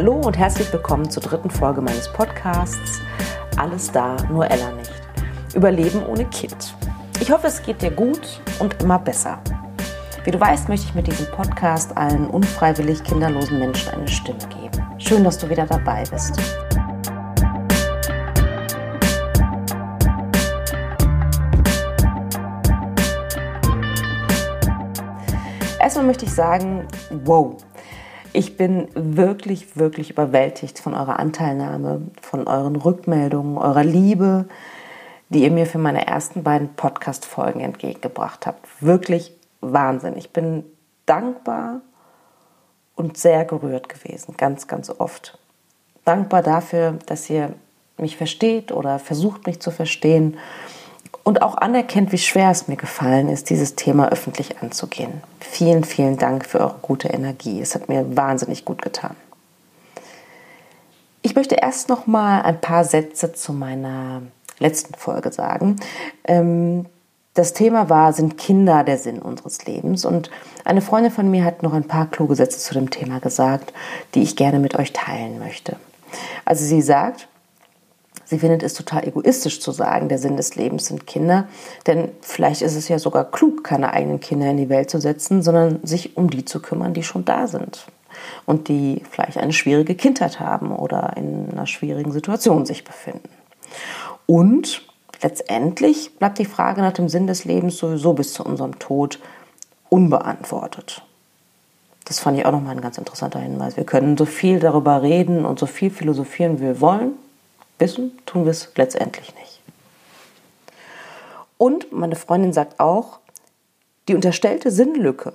Hallo und herzlich willkommen zur dritten Folge meines Podcasts Alles da, nur Ella nicht. Überleben ohne Kind. Ich hoffe, es geht dir gut und immer besser. Wie du weißt, möchte ich mit diesem Podcast allen unfreiwillig kinderlosen Menschen eine Stimme geben. Schön, dass du wieder dabei bist. Erstmal möchte ich sagen, wow, ich bin wirklich, wirklich überwältigt von eurer Anteilnahme, von euren Rückmeldungen, eurer Liebe, die ihr mir für meine ersten beiden Podcast-Folgen entgegengebracht habt. Wirklich Wahnsinn. Ich bin dankbar und sehr gerührt gewesen, ganz, ganz oft. Dankbar dafür, dass ihr mich versteht oder versucht, mich zu verstehen und auch anerkennt, wie schwer es mir gefallen ist, dieses Thema öffentlich anzugehen. Vielen, vielen Dank für eure gute Energie. Es hat mir wahnsinnig gut getan. Ich möchte erst noch mal ein paar Sätze zu meiner letzten Folge sagen. Ähm, das Thema war, sind Kinder der Sinn unseres Lebens? Und eine Freundin von mir hat noch ein paar kluge Sätze zu dem Thema gesagt, die ich gerne mit euch teilen möchte. Also sie sagt, Sie findet es total egoistisch zu sagen, der Sinn des Lebens sind Kinder, denn vielleicht ist es ja sogar klug, keine eigenen Kinder in die Welt zu setzen, sondern sich um die zu kümmern, die schon da sind und die vielleicht eine schwierige Kindheit haben oder in einer schwierigen Situation sich befinden. Und letztendlich bleibt die Frage nach dem Sinn des Lebens sowieso bis zu unserem Tod unbeantwortet. Das fand ich auch nochmal ein ganz interessanter Hinweis. Wir können so viel darüber reden und so viel philosophieren, wie wir wollen. Wissen tun wir es letztendlich nicht. Und meine Freundin sagt auch, die unterstellte Sinnlücke,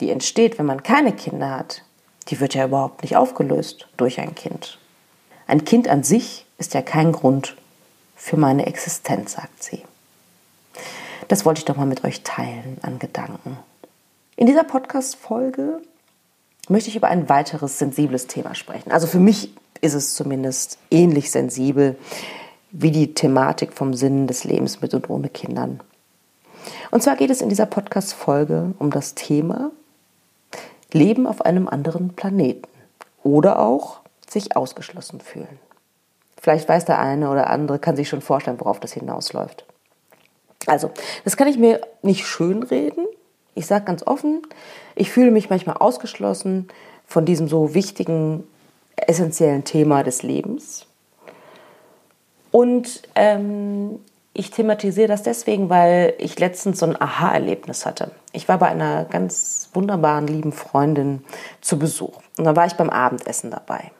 die entsteht, wenn man keine Kinder hat, die wird ja überhaupt nicht aufgelöst durch ein Kind. Ein Kind an sich ist ja kein Grund für meine Existenz, sagt sie. Das wollte ich doch mal mit euch teilen an Gedanken. In dieser Podcast-Folge möchte ich über ein weiteres sensibles Thema sprechen. Also für mich ist es zumindest ähnlich sensibel wie die Thematik vom Sinn des Lebens mit und ohne Kindern. Und zwar geht es in dieser Podcast-Folge um das Thema Leben auf einem anderen Planeten oder auch sich ausgeschlossen fühlen. Vielleicht weiß der eine oder andere, kann sich schon vorstellen, worauf das hinausläuft. Also, das kann ich mir nicht schönreden. Ich sage ganz offen, ich fühle mich manchmal ausgeschlossen von diesem so wichtigen essentiellen Thema des Lebens. Und ähm, ich thematisiere das deswegen, weil ich letztens so ein Aha-Erlebnis hatte. Ich war bei einer ganz wunderbaren, lieben Freundin zu Besuch. Und da war ich beim Abendessen dabei.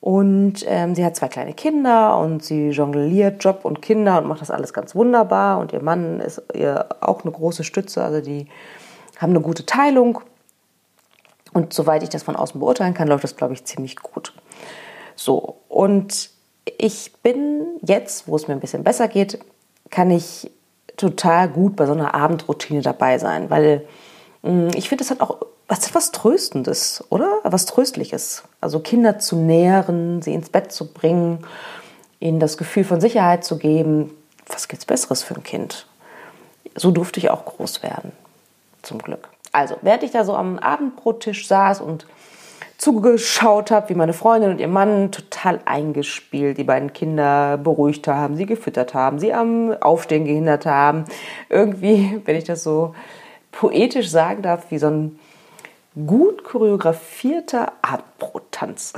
Und ähm, sie hat zwei kleine Kinder und sie jongliert Job und Kinder und macht das alles ganz wunderbar. Und ihr Mann ist ihr auch eine große Stütze. Also die haben eine gute Teilung. Und soweit ich das von außen beurteilen kann, läuft das, glaube ich, ziemlich gut. So, und ich bin jetzt, wo es mir ein bisschen besser geht, kann ich total gut bei so einer Abendroutine dabei sein, weil mh, hm, ich finde, es hat auch was, was Tröstendes, oder? Was Tröstliches. Also Kinder zu nähren, sie ins Bett zu bringen, ihnen das Gefühl von Sicherheit zu geben. Was gibt's Besseres für ein Kind? So durfte ich auch groß werden, zum Glück. Also, während ich da so am Abendbrottisch saß und zugeschaut habe, wie meine Freundin und ihr Mann total eingespielt die beiden Kinder beruhigt haben, sie gefüttert haben, sie am Aufstehen gehindert haben. Irgendwie, wenn ich das so poetisch sagen darf, wie so ein gut choreografierter Abendbrottanz.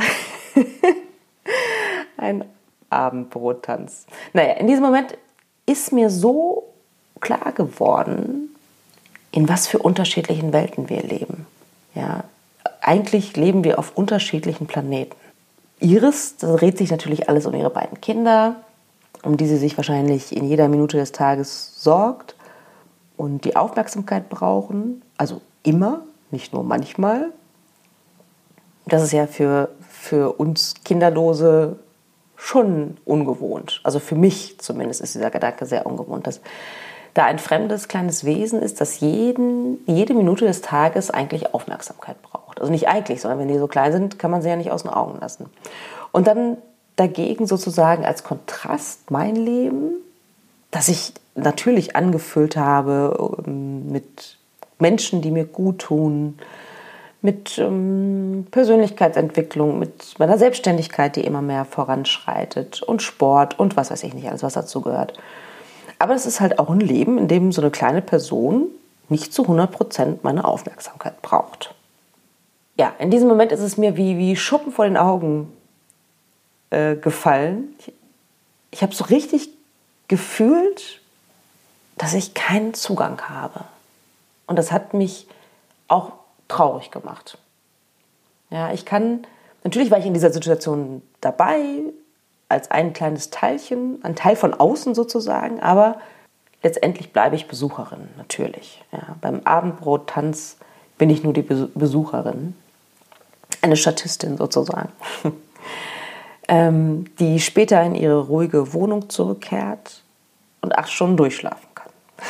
ein Abendbrottanz. Naja, in diesem Moment ist mir so klar geworden, in was für unterschiedlichen Welten wir leben. Ja, eigentlich leben wir auf unterschiedlichen Planeten. Iris, da dreht sich natürlich alles um ihre beiden Kinder, um die sie sich wahrscheinlich in jeder Minute des Tages sorgt und die Aufmerksamkeit brauchen. Also immer, nicht nur manchmal. Das ist ja für, für uns Kinderlose schon ungewohnt. Also für mich zumindest ist dieser Gedanke sehr ungewohnt, dass da ein fremdes kleines Wesen ist, das jeden, jede Minute des Tages eigentlich Aufmerksamkeit braucht. Also nicht eigentlich, sondern wenn die so klein sind, kann man sie ja nicht aus den Augen lassen. Und dann dagegen sozusagen als Kontrast mein Leben, das ich natürlich angefüllt habe ähm, mit Menschen, die mir gut tun, mit ähm, Persönlichkeitsentwicklung, mit meiner Selbstständigkeit, die immer mehr voranschreitet und Sport und was weiß ich nicht, alles, was dazu gehört. Aber es ist halt auch ein Leben, in dem so eine kleine Person nicht zu 100 Prozent meine Aufmerksamkeit braucht. Ja, in diesem Moment ist es mir wie, wie Schuppen vor den Augen äh, gefallen. Ich, ich habe so richtig gefühlt, dass ich keinen Zugang habe. Und das hat mich auch traurig gemacht. Ja, ich kann, natürlich war ich in dieser Situation dabei, als ein kleines Teilchen, ein Teil von außen sozusagen, aber letztendlich bleibe ich Besucherin, natürlich. Ja, beim Abendbrot-Tanz bin ich nur die Besucherin, eine Statistin sozusagen, ähm, die später in ihre ruhige Wohnung zurückkehrt und acht Stunden durchschlafen kann.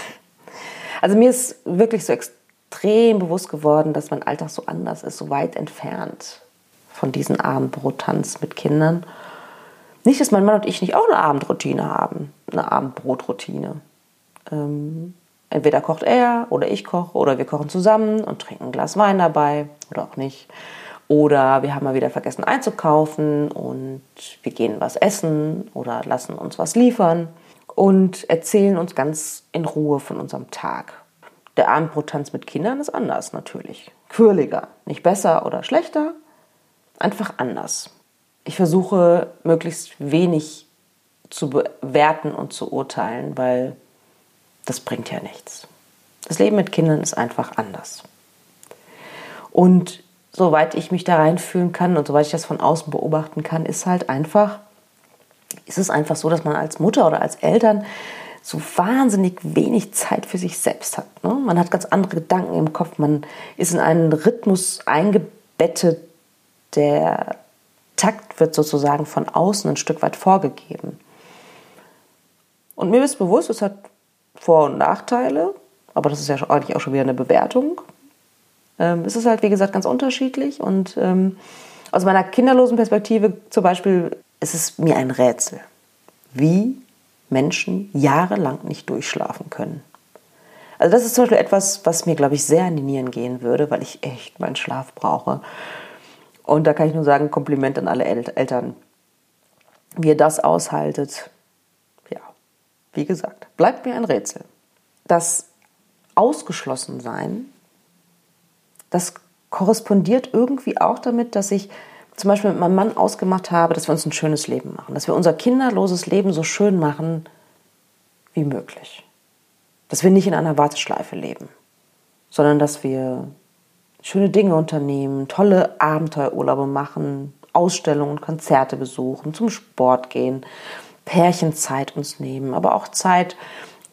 Also mir ist wirklich so extrem bewusst geworden, dass mein Alltag so anders ist, so weit entfernt von diesem Abendbrot-Tanz mit Kindern. Nicht, dass mein Mann und ich nicht auch eine Abendroutine haben, eine Abendbrotroutine. Ähm, entweder kocht er oder ich koche oder wir kochen zusammen und trinken ein Glas Wein dabei oder auch nicht. Oder wir haben mal wieder vergessen einzukaufen und wir gehen was essen oder lassen uns was liefern und erzählen uns ganz in Ruhe von unserem Tag. Der Abendbrottanz mit Kindern ist anders natürlich. Quirliger. Nicht besser oder schlechter, einfach anders. Ich versuche möglichst wenig zu bewerten und zu urteilen, weil das bringt ja nichts. Das Leben mit Kindern ist einfach anders. Und soweit ich mich da reinfühlen kann und soweit ich das von außen beobachten kann, ist halt einfach, ist es einfach so, dass man als Mutter oder als Eltern so wahnsinnig wenig Zeit für sich selbst hat. Ne? Man hat ganz andere Gedanken im Kopf, man ist in einen Rhythmus eingebettet, der Takt wird sozusagen von außen ein Stück weit vorgegeben. Und mir ist bewusst, es hat vor- und Nachteile, aber das ist ja eigentlich auch schon wieder eine Bewertung. Ähm, es ist halt, wie gesagt, ganz unterschiedlich. Und ähm, aus meiner kinderlosen Perspektive zum Beispiel ist es mir ein Rätsel, wie Menschen jahrelang nicht durchschlafen können. Also das ist zum Beispiel etwas, was mir, glaube ich, sehr an die Nieren gehen würde, weil ich echt meinen Schlaf brauche. Und da kann ich nur sagen, Kompliment an alle El Eltern, wie ihr das aushaltet. Ja, wie gesagt, bleibt mir ein Rätsel. Das Ausgeschlossensein, das korrespondiert irgendwie auch damit, dass ich zum Beispiel mit meinem Mann ausgemacht habe, dass wir uns ein schönes Leben machen, dass wir unser kinderloses Leben so schön machen wie möglich. Dass wir nicht in einer Warteschleife leben, sondern dass wir schöne Dinge unternehmen, tolle Abenteuerurlaube machen, Ausstellungen, Konzerte besuchen, zum Sport gehen, Pärchenzeit uns nehmen, aber auch Zeit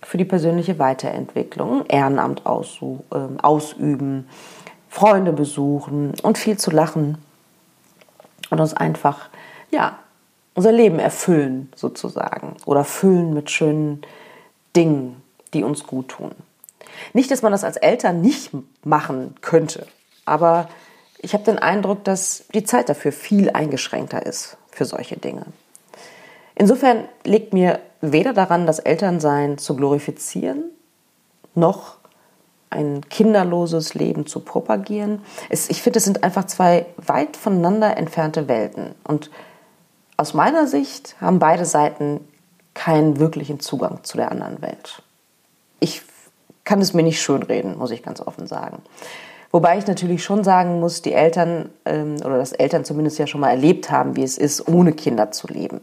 für die persönliche Weiterentwicklung, Ehrenamt ähm, ausüben, Freunde besuchen und viel zu lachen und uns einfach, ja, unser Leben erfüllen sozusagen oder füllen mit schönen Dingen, die uns gut tun. Nicht, dass man das als Eltern nicht machen könnte, aber ich habe den Eindruck, dass die Zeit dafür viel eingeschränkter ist für solche Dinge. Insofern liegt mir weder daran, das Elternsein zu glorifizieren, noch ein kinderloses Leben zu propagieren. Es, ich finde, es sind einfach zwei weit voneinander entfernte Welten. Und aus meiner Sicht haben beide Seiten keinen wirklichen Zugang zu der anderen Welt. Ich kann es mir nicht schönreden, muss ich ganz offen sagen. Wobei ich natürlich schon sagen muss, die Eltern ähm, oder das Eltern zumindest ja schon mal erlebt haben, wie es ist, ohne Kinder zu leben.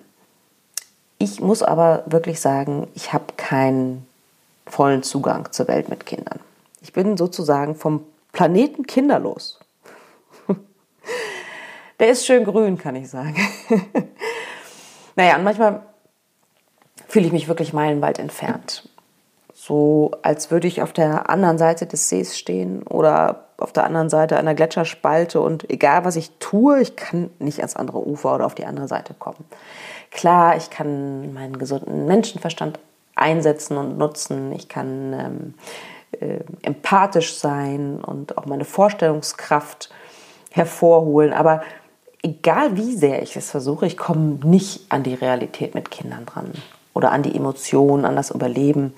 Ich muss aber wirklich sagen, ich habe keinen vollen Zugang zur Welt mit Kindern. Ich bin sozusagen vom Planeten kinderlos. Der ist schön grün, kann ich sagen. naja, und manchmal fühle ich mich wirklich meilenweit entfernt. So als würde ich auf der anderen Seite des Sees stehen oder auf der anderen Seite einer Gletscherspalte und egal was ich tue, ich kann nicht ans andere Ufer oder auf die andere Seite kommen. Klar, ich kann meinen gesunden Menschenverstand einsetzen und nutzen. Ich kann ähm, äh, empathisch sein und auch meine Vorstellungskraft hervorholen. Aber egal wie sehr ich es versuche, ich komme nicht an die Realität mit Kindern dran oder an die Emotionen, an das Überleben.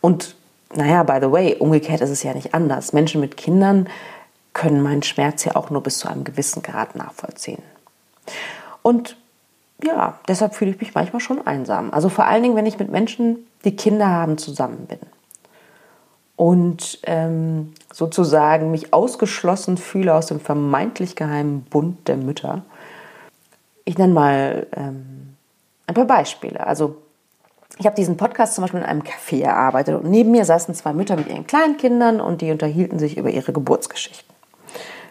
Und naja, by the way, umgekehrt ist es ja nicht anders. Menschen mit Kindern können meinen Schmerz ja auch nur bis zu einem gewissen Grad nachvollziehen. Und ja, deshalb fühle ich mich manchmal schon einsam. Also vor allen Dingen, wenn ich mit Menschen, die Kinder haben, zusammen bin. Und ähm, sozusagen mich ausgeschlossen fühle aus dem vermeintlich geheimen Bund der Mütter. Ich nenne mal ähm, ein paar Beispiele. Also ich habe diesen Podcast zum Beispiel in einem Café erarbeitet und neben mir saßen zwei Mütter mit ihren kleinen Kindern und die unterhielten sich über ihre Geburtsgeschichten.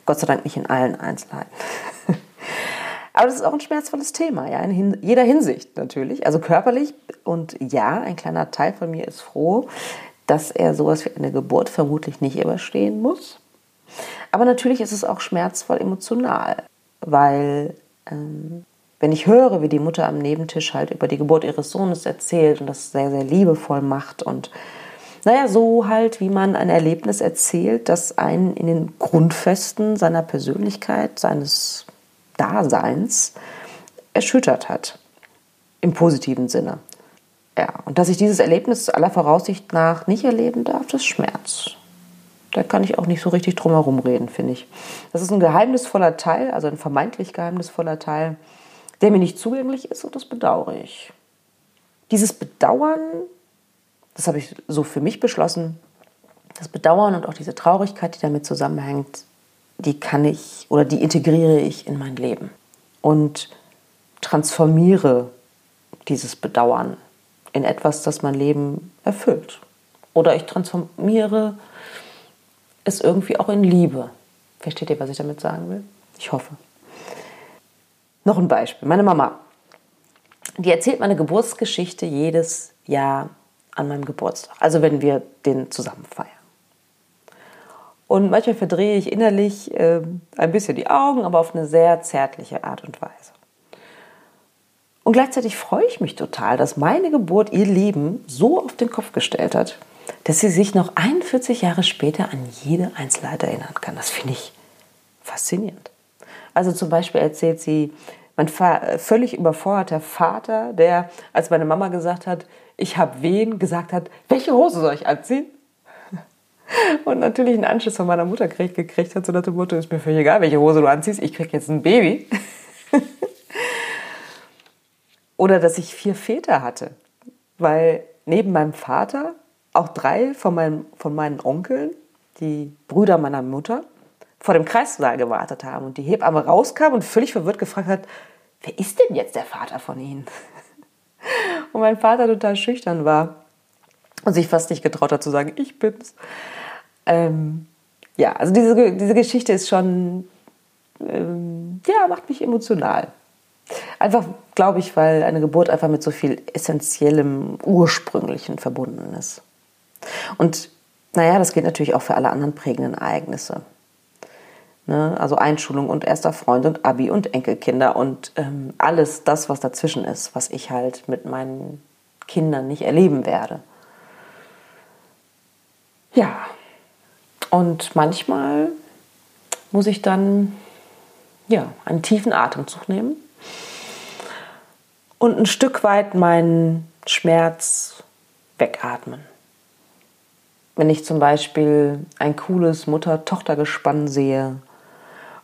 Gott sei Dank nicht in allen Einzelheiten. Aber das ist auch ein schmerzvolles Thema, ja, in jeder Hinsicht natürlich. Also körperlich und ja, ein kleiner Teil von mir ist froh, dass er sowas wie eine Geburt vermutlich nicht überstehen muss. Aber natürlich ist es auch schmerzvoll emotional, weil ähm, wenn ich höre, wie die Mutter am Nebentisch halt über die Geburt ihres Sohnes erzählt und das sehr, sehr liebevoll macht und naja, so halt, wie man ein Erlebnis erzählt, das einen in den Grundfesten seiner Persönlichkeit, seines Daseins erschüttert hat. Im positiven Sinne. Ja, und dass ich dieses Erlebnis aller Voraussicht nach nicht erleben darf, das schmerzt. Da kann ich auch nicht so richtig drum herum reden, finde ich. Das ist ein geheimnisvoller Teil, also ein vermeintlich geheimnisvoller Teil, der mir nicht zugänglich ist und das bedauere ich. Dieses Bedauern das habe ich so für mich beschlossen, das Bedauern und auch diese Traurigkeit, die damit zusammenhängt, die kann ich oder die integriere ich in mein Leben und transformiere dieses Bedauern in etwas, das mein Leben erfüllt. Oder ich transformiere es irgendwie auch in Liebe. Versteht ihr, was ich damit sagen will? Ich hoffe. Noch ein Beispiel. Meine Mama, die erzählt meine Geburtsgeschichte jedes Jahr an meinem Geburtstag. Also wenn wir den zusammen feiern. Und manchmal verdrehe ich innerlich äh, ein bisschen die Augen, aber auf eine sehr zärtliche Art und Weise. Und gleichzeitig freue ich mich total, dass meine Geburt ihr Leben so auf den Kopf gestellt hat, dass sie sich noch 41 Jahre später an jede Einzelheit erinnern kann. Das finde ich faszinierend. Also zum Beispiel erzählt sie, mein völlig überforderter Vater, der, als meine Mama gesagt hat, ich habe wen, gesagt hat, welche Hose soll ich anziehen? Und natürlich einen Anschluss von meiner Mutter gekriegt hat, so nach dem Motto, ist mir völlig egal, welche Hose du anziehst, ich krieg jetzt ein Baby. Oder dass ich vier Väter hatte, weil neben meinem Vater auch drei von meinen, von meinen Onkeln, die Brüder meiner Mutter, vor dem Kreissaal gewartet haben und die Hebamme rauskam und völlig verwirrt gefragt hat, wer ist denn jetzt der Vater von Ihnen? Und mein Vater total schüchtern war und sich fast nicht getraut hat zu sagen, ich bin's. Ähm, ja, also diese, diese Geschichte ist schon, ähm, ja, macht mich emotional. Einfach, glaube ich, weil eine Geburt einfach mit so viel essentiellem, ursprünglichen verbunden ist. Und naja, das gilt natürlich auch für alle anderen prägenden Ereignisse. Ne? Also Einschulung und erster Freund und Abi und Enkelkinder und ähm, alles das, was dazwischen ist, was ich halt mit meinen Kindern nicht erleben werde. Ja, und manchmal muss ich dann ja, einen tiefen Atemzug nehmen und ein Stück weit meinen Schmerz wegatmen. Wenn ich zum Beispiel ein cooles Mutter-Tochter-Gespann sehe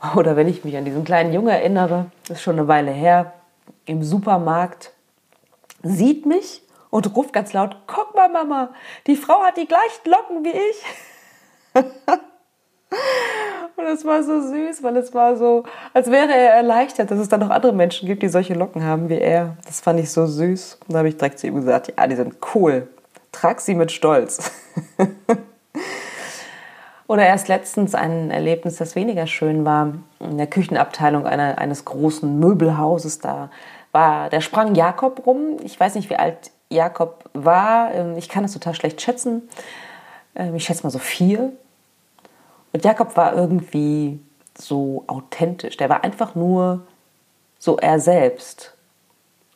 oder wenn ich mich an diesen kleinen Jungen erinnere, das ist schon eine Weile her, im Supermarkt, sieht mich und ruft ganz laut, guck mal Mama, die Frau hat die gleichen Locken wie ich. und es war so süß, weil es war so, als wäre er erleichtert, dass es dann noch andere Menschen gibt, die solche Locken haben wie er. Das fand ich so süß. Und da habe ich direkt zu ihm gesagt, ja, die sind cool. Trag sie mit Stolz. Oder erst letztens ein Erlebnis, das weniger schön war, in der Küchenabteilung einer, eines großen Möbelhauses. Da war, der sprang Jakob rum. Ich weiß nicht, wie alt Jakob war. Ähm, ich kann das total schlecht schätzen. Ähm, ich schätze mal so vier. Und Jakob war irgendwie so authentisch. Der war einfach nur so er selbst.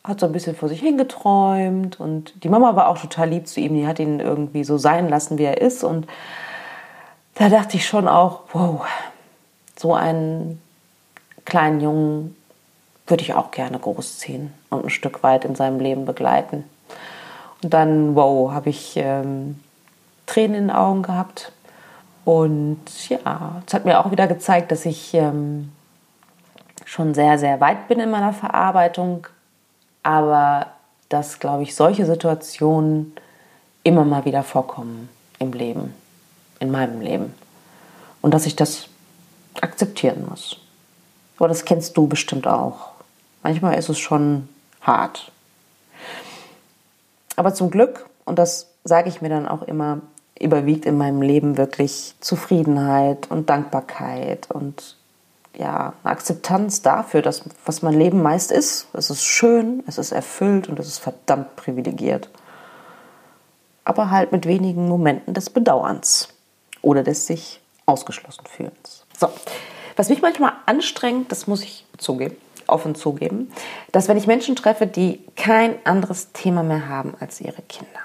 Hat so ein bisschen vor sich hingeträumt und die Mama war auch total lieb zu ihm. Die hat ihn irgendwie so sein lassen, wie er ist und da dachte ich schon auch, wow, so einen kleinen Jungen würde ich auch gerne großziehen und ein Stück weit in seinem Leben begleiten. Und dann, wow, habe ich ähm, Tränen in den Augen gehabt. Und ja, es hat mir auch wieder gezeigt, dass ich ähm, schon sehr, sehr weit bin in meiner Verarbeitung, aber dass, glaube ich, solche Situationen immer mal wieder vorkommen im Leben, in meinem Leben. Und dass ich das akzeptieren muss. Aber das kennst du bestimmt auch. Manchmal ist es schon hart. Aber zum Glück, und das sage ich mir dann auch immer, überwiegt in meinem Leben wirklich Zufriedenheit und Dankbarkeit und ja, Akzeptanz dafür, dass, was mein Leben meist ist. Es ist schön, es ist erfüllt und es ist verdammt privilegiert. Aber halt mit wenigen Momenten des Bedauerns oder des sich ausgeschlossen fühlens. So, was mich manchmal anstrengt, das muss ich zugeben, offen zugeben, dass wenn ich Menschen treffe, die kein anderes Thema mehr haben als ihre Kinder.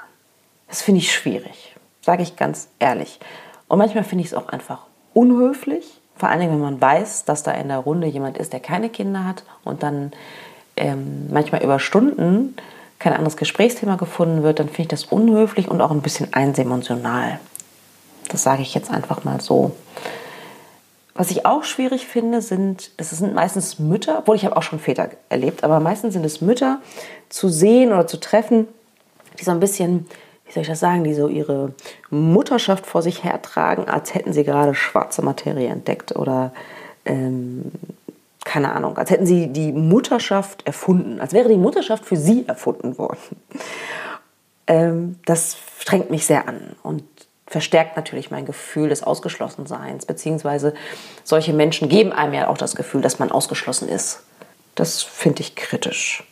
Das finde ich schwierig, sage ich ganz ehrlich. Und manchmal finde ich es auch einfach unhöflich vor allen Dingen, wenn man weiß, dass da in der Runde jemand ist, der keine Kinder hat und dann ähm, manchmal über Stunden kein anderes Gesprächsthema gefunden wird, dann finde ich das unhöflich und auch ein bisschen einsemensional. Das sage ich jetzt einfach mal so. Was ich auch schwierig finde, sind, das sind meistens Mütter, obwohl ich habe auch schon Väter erlebt, aber meistens sind es Mütter zu sehen oder zu treffen, die so ein bisschen wie soll ich das sagen, die so ihre Mutterschaft vor sich hertragen, als hätten sie gerade schwarze Materie entdeckt oder ähm, keine Ahnung, als hätten sie die Mutterschaft erfunden, als wäre die Mutterschaft für sie erfunden worden. Ähm, das strengt mich sehr an und verstärkt natürlich mein Gefühl des Ausgeschlossenseins, beziehungsweise solche Menschen geben einem ja auch das Gefühl, dass man ausgeschlossen ist. Das finde ich kritisch.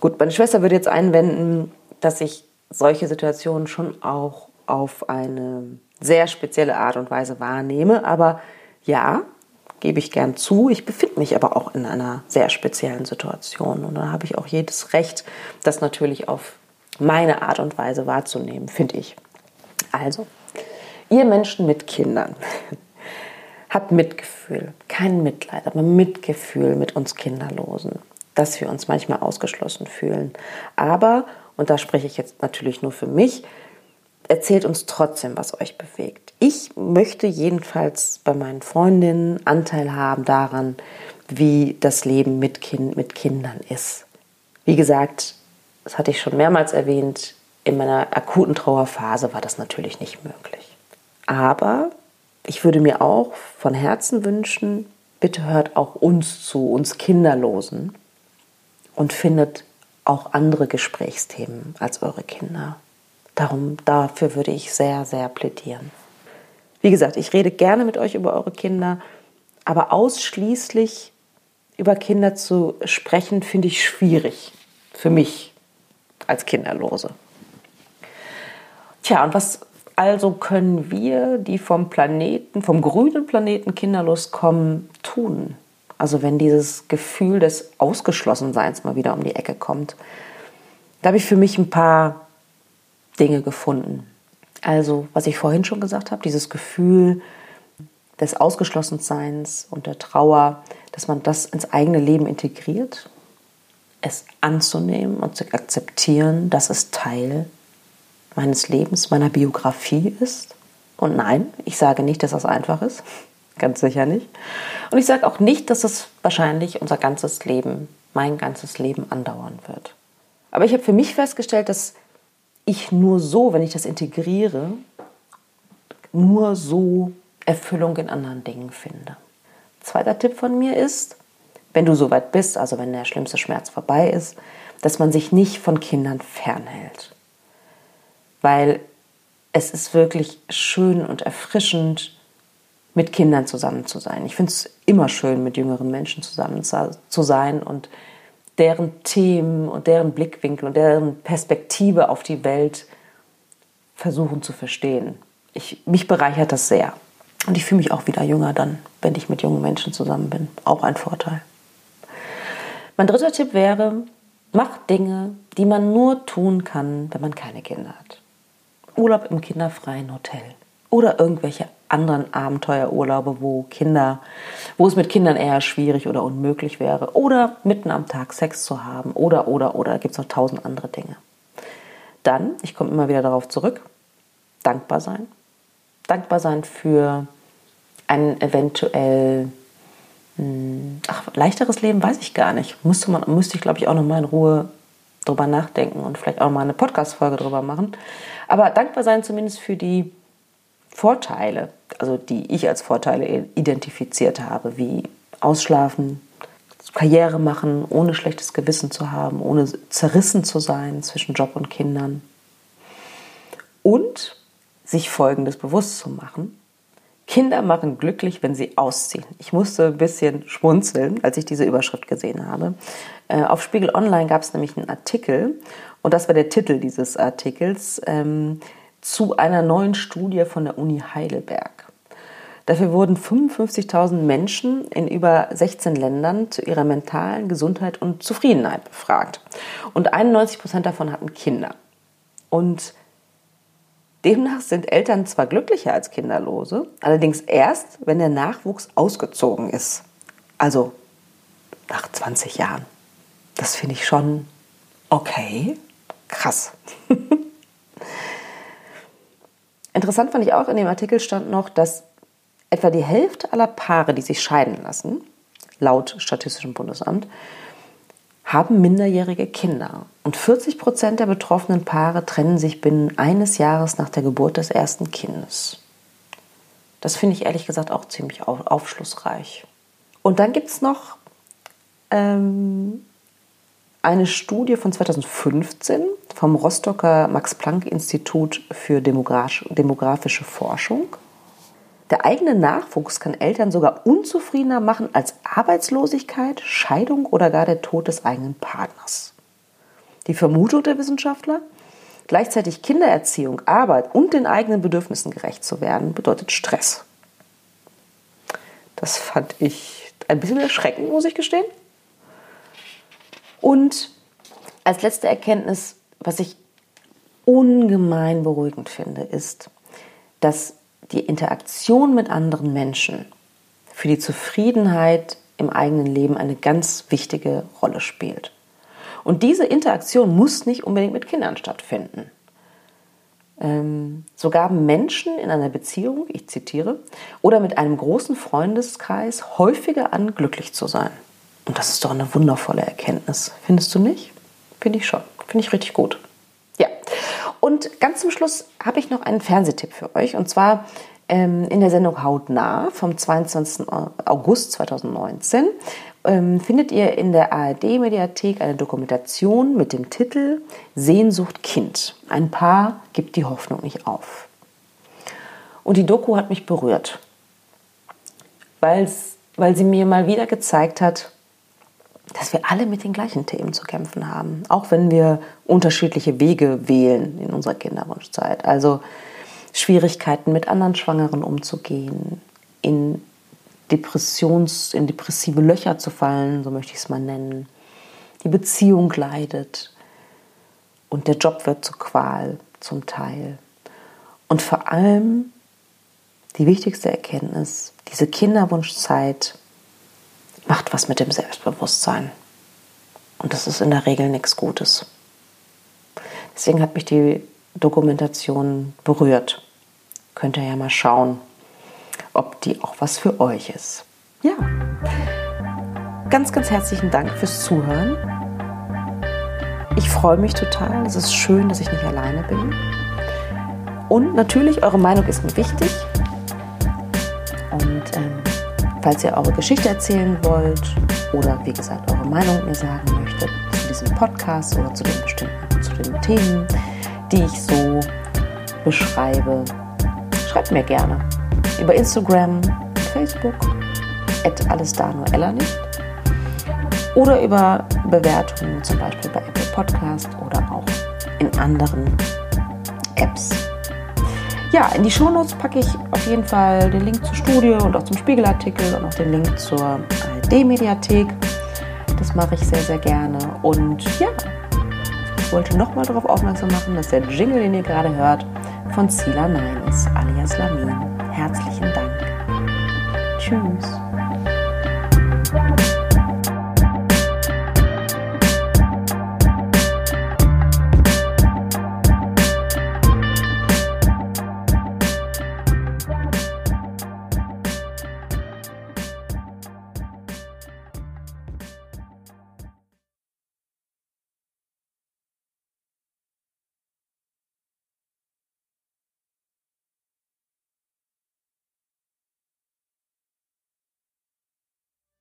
Gut, meine Schwester würde jetzt einwenden, dass ich solche Situationen schon auch auf eine sehr spezielle Art und Weise wahrnehme. Aber ja, gebe ich gern zu. Ich befinde mich aber auch in einer sehr speziellen Situation. Und da habe ich auch jedes Recht, das natürlich auf meine Art und Weise wahrzunehmen, finde ich. Also, ihr Menschen mit Kindern, habt Mitgefühl, kein Mitleid, aber Mitgefühl mit uns Kinderlosen, dass wir uns manchmal ausgeschlossen fühlen. Aber und da spreche ich jetzt natürlich nur für mich, erzählt uns trotzdem, was euch bewegt. Ich möchte jedenfalls bei meinen Freundinnen Anteil haben daran, wie das Leben mit, kind, mit Kindern ist. Wie gesagt, das hatte ich schon mehrmals erwähnt, in meiner akuten Trauerphase war das natürlich nicht möglich. Aber ich würde mir auch von Herzen wünschen, bitte hört auch uns zu, uns Kinderlosen, und findet auch andere Gesprächsthemen als eure Kinder. Darum, dafür würde ich sehr, sehr plädieren. Wie gesagt, ich rede gerne mit euch über eure Kinder, aber ausschließlich über Kinder zu sprechen, finde ich schwierig. Für mich als Kinderlose. Tja, und was also können wir, die vom Planeten, vom grünen Planeten kinderlos kommen, tun? Also wenn dieses Gefühl des Ausgeschlossenseins mal wieder um die Ecke kommt. Da habe ich für mich ein paar Dinge gefunden. Also, was ich vorhin schon gesagt habe, dieses Gefühl des Ausgeschlossenseins und der Trauer, dass man das ins eigene Leben integriert, es anzunehmen und zu akzeptieren, dass es Teil meines Lebens, meiner Biografie ist. Und nein, ich sage nicht, dass das einfach ist. Ganz sicher nicht. Und ich sage auch nicht, dass es wahrscheinlich unser ganzes Leben, mein ganzes Leben andauern wird. Aber ich habe für mich festgestellt, dass ich nur so, wenn ich das integriere, nur so Erfüllung in anderen Dingen finde. Zweiter Tipp von mir ist, wenn du soweit bist, also wenn der schlimmste Schmerz vorbei ist, dass man sich nicht von Kindern fernhält. Weil es ist wirklich schön und erfrischend, mit Kindern zusammen zu sein. Ich finde es immer schön, mit jüngeren Menschen zusammen zu sein und deren Themen und deren Blickwinkel und deren Perspektive auf die Welt versuchen zu verstehen. Ich, mich bereichert das sehr. Und ich fühle mich auch wieder jünger dann, wenn ich mit jungen Menschen zusammen bin. Auch ein Vorteil. Mein dritter Tipp wäre, macht Dinge, die man nur tun kann, wenn man keine Kinder hat. Urlaub im kinderfreien Hotel oder irgendwelche anderen Abenteuerurlaube, wo Kinder, wo es mit Kindern eher schwierig oder unmöglich wäre. Oder mitten am Tag Sex zu haben. Oder, oder, oder. Gibt es noch tausend andere Dinge. Dann, ich komme immer wieder darauf zurück, dankbar sein. dankbar sein für ein eventuell hm, ach, leichteres Leben, weiß ich gar nicht. Müsste, man, müsste ich, glaube ich, auch noch mal in Ruhe drüber nachdenken und vielleicht auch mal eine Podcast-Folge drüber machen. Aber dankbar sein zumindest für die Vorteile, also die ich als Vorteile identifiziert habe, wie Ausschlafen, Karriere machen, ohne schlechtes Gewissen zu haben, ohne zerrissen zu sein zwischen Job und Kindern. Und sich Folgendes bewusst zu machen. Kinder machen glücklich, wenn sie ausziehen. Ich musste ein bisschen schmunzeln, als ich diese Überschrift gesehen habe. Äh, auf Spiegel Online gab es nämlich einen Artikel, und das war der Titel dieses Artikels, ähm, zu einer neuen Studie von der Uni Heidelberg. Dafür wurden 55.000 Menschen in über 16 Ländern zu ihrer mentalen Gesundheit und Zufriedenheit befragt. Und 91 Prozent davon hatten Kinder. Und demnach sind Eltern zwar glücklicher als Kinderlose, allerdings erst, wenn der Nachwuchs ausgezogen ist. Also nach 20 Jahren. Das finde ich schon okay. Krass. Interessant fand ich auch, in dem Artikel stand noch, dass etwa die Hälfte aller Paare, die sich scheiden lassen, laut Statistischem Bundesamt, haben minderjährige Kinder. Und 40 Prozent der betroffenen Paare trennen sich binnen eines Jahres nach der Geburt des ersten Kindes. Das finde ich ehrlich gesagt auch ziemlich aufschlussreich. Und dann gibt es noch ähm, eine Studie von 2015 vom Rostocker Max-Planck-Institut für demografische Forschung. Der eigene Nachwuchs kann Eltern sogar unzufriedener machen als Arbeitslosigkeit, Scheidung oder gar der Tod des eigenen Partners. Die Vermutung der Wissenschaftler? Gleichzeitig Kindererziehung, Arbeit und den eigenen Bedürfnissen gerecht zu werden, bedeutet Stress. Das fand ich ein bisschen erschreckend, muss ich gestehen. Und als letzte Erkenntnis, was ich ungemein beruhigend finde, ist, dass die Interaktion mit anderen Menschen für die Zufriedenheit im eigenen Leben eine ganz wichtige Rolle spielt. Und diese Interaktion muss nicht unbedingt mit Kindern stattfinden. Ähm, so gaben Menschen in einer Beziehung, ich zitiere, oder mit einem großen Freundeskreis häufiger an, glücklich zu sein. Und das ist doch eine wundervolle Erkenntnis. Findest du nicht? Finde ich schon. Finde ich richtig gut. Und ganz zum Schluss habe ich noch einen Fernsehtipp für euch. Und zwar ähm, in der Sendung Hautnah vom 22. August 2019 ähm, findet ihr in der ARD-Mediathek eine Dokumentation mit dem Titel Sehnsucht Kind. Ein Paar gibt die Hoffnung nicht auf. Und die Doku hat mich berührt, weil sie mir mal wieder gezeigt hat, dass wir alle mit den gleichen Themen zu kämpfen haben, auch wenn wir unterschiedliche Wege wählen in unserer Kinderwunschzeit. Also Schwierigkeiten mit anderen Schwangeren umzugehen, in Depressions, in depressive Löcher zu fallen, so möchte ich es mal nennen. Die Beziehung leidet und der Job wird zur Qual zum Teil. Und vor allem die wichtigste Erkenntnis, diese Kinderwunschzeit macht was mit dem Selbstbewusstsein. Und das ist in der Regel nichts Gutes. Deswegen hat mich die Dokumentation berührt. Könnt ihr ja mal schauen, ob die auch was für euch ist. Ja, ganz, ganz herzlichen Dank fürs Zuhören. Ich freue mich total. Es ist schön, dass ich nicht alleine bin. Und natürlich, eure Meinung ist mir wichtig. Falls ihr eure Geschichte erzählen wollt oder wie gesagt eure Meinung mir sagen möchtet zu diesem Podcast oder zu den bestimmten zu den Themen, die ich so beschreibe, schreibt mir gerne über Instagram, Facebook, at alles da nur Ella nicht oder über Bewertungen zum Beispiel bei Apple Podcast oder auch in anderen Apps. Ja, in die Shownotes packe ich auf jeden Fall den Link zur Studie und auch zum Spiegelartikel und auch den Link zur ARD-Mediathek. Das mache ich sehr, sehr gerne. Und ja, ich wollte nochmal darauf aufmerksam machen, dass der Jingle, den ihr gerade hört, von Sila Nein ist, alias Lamin. Herzlichen Dank. Tschüss.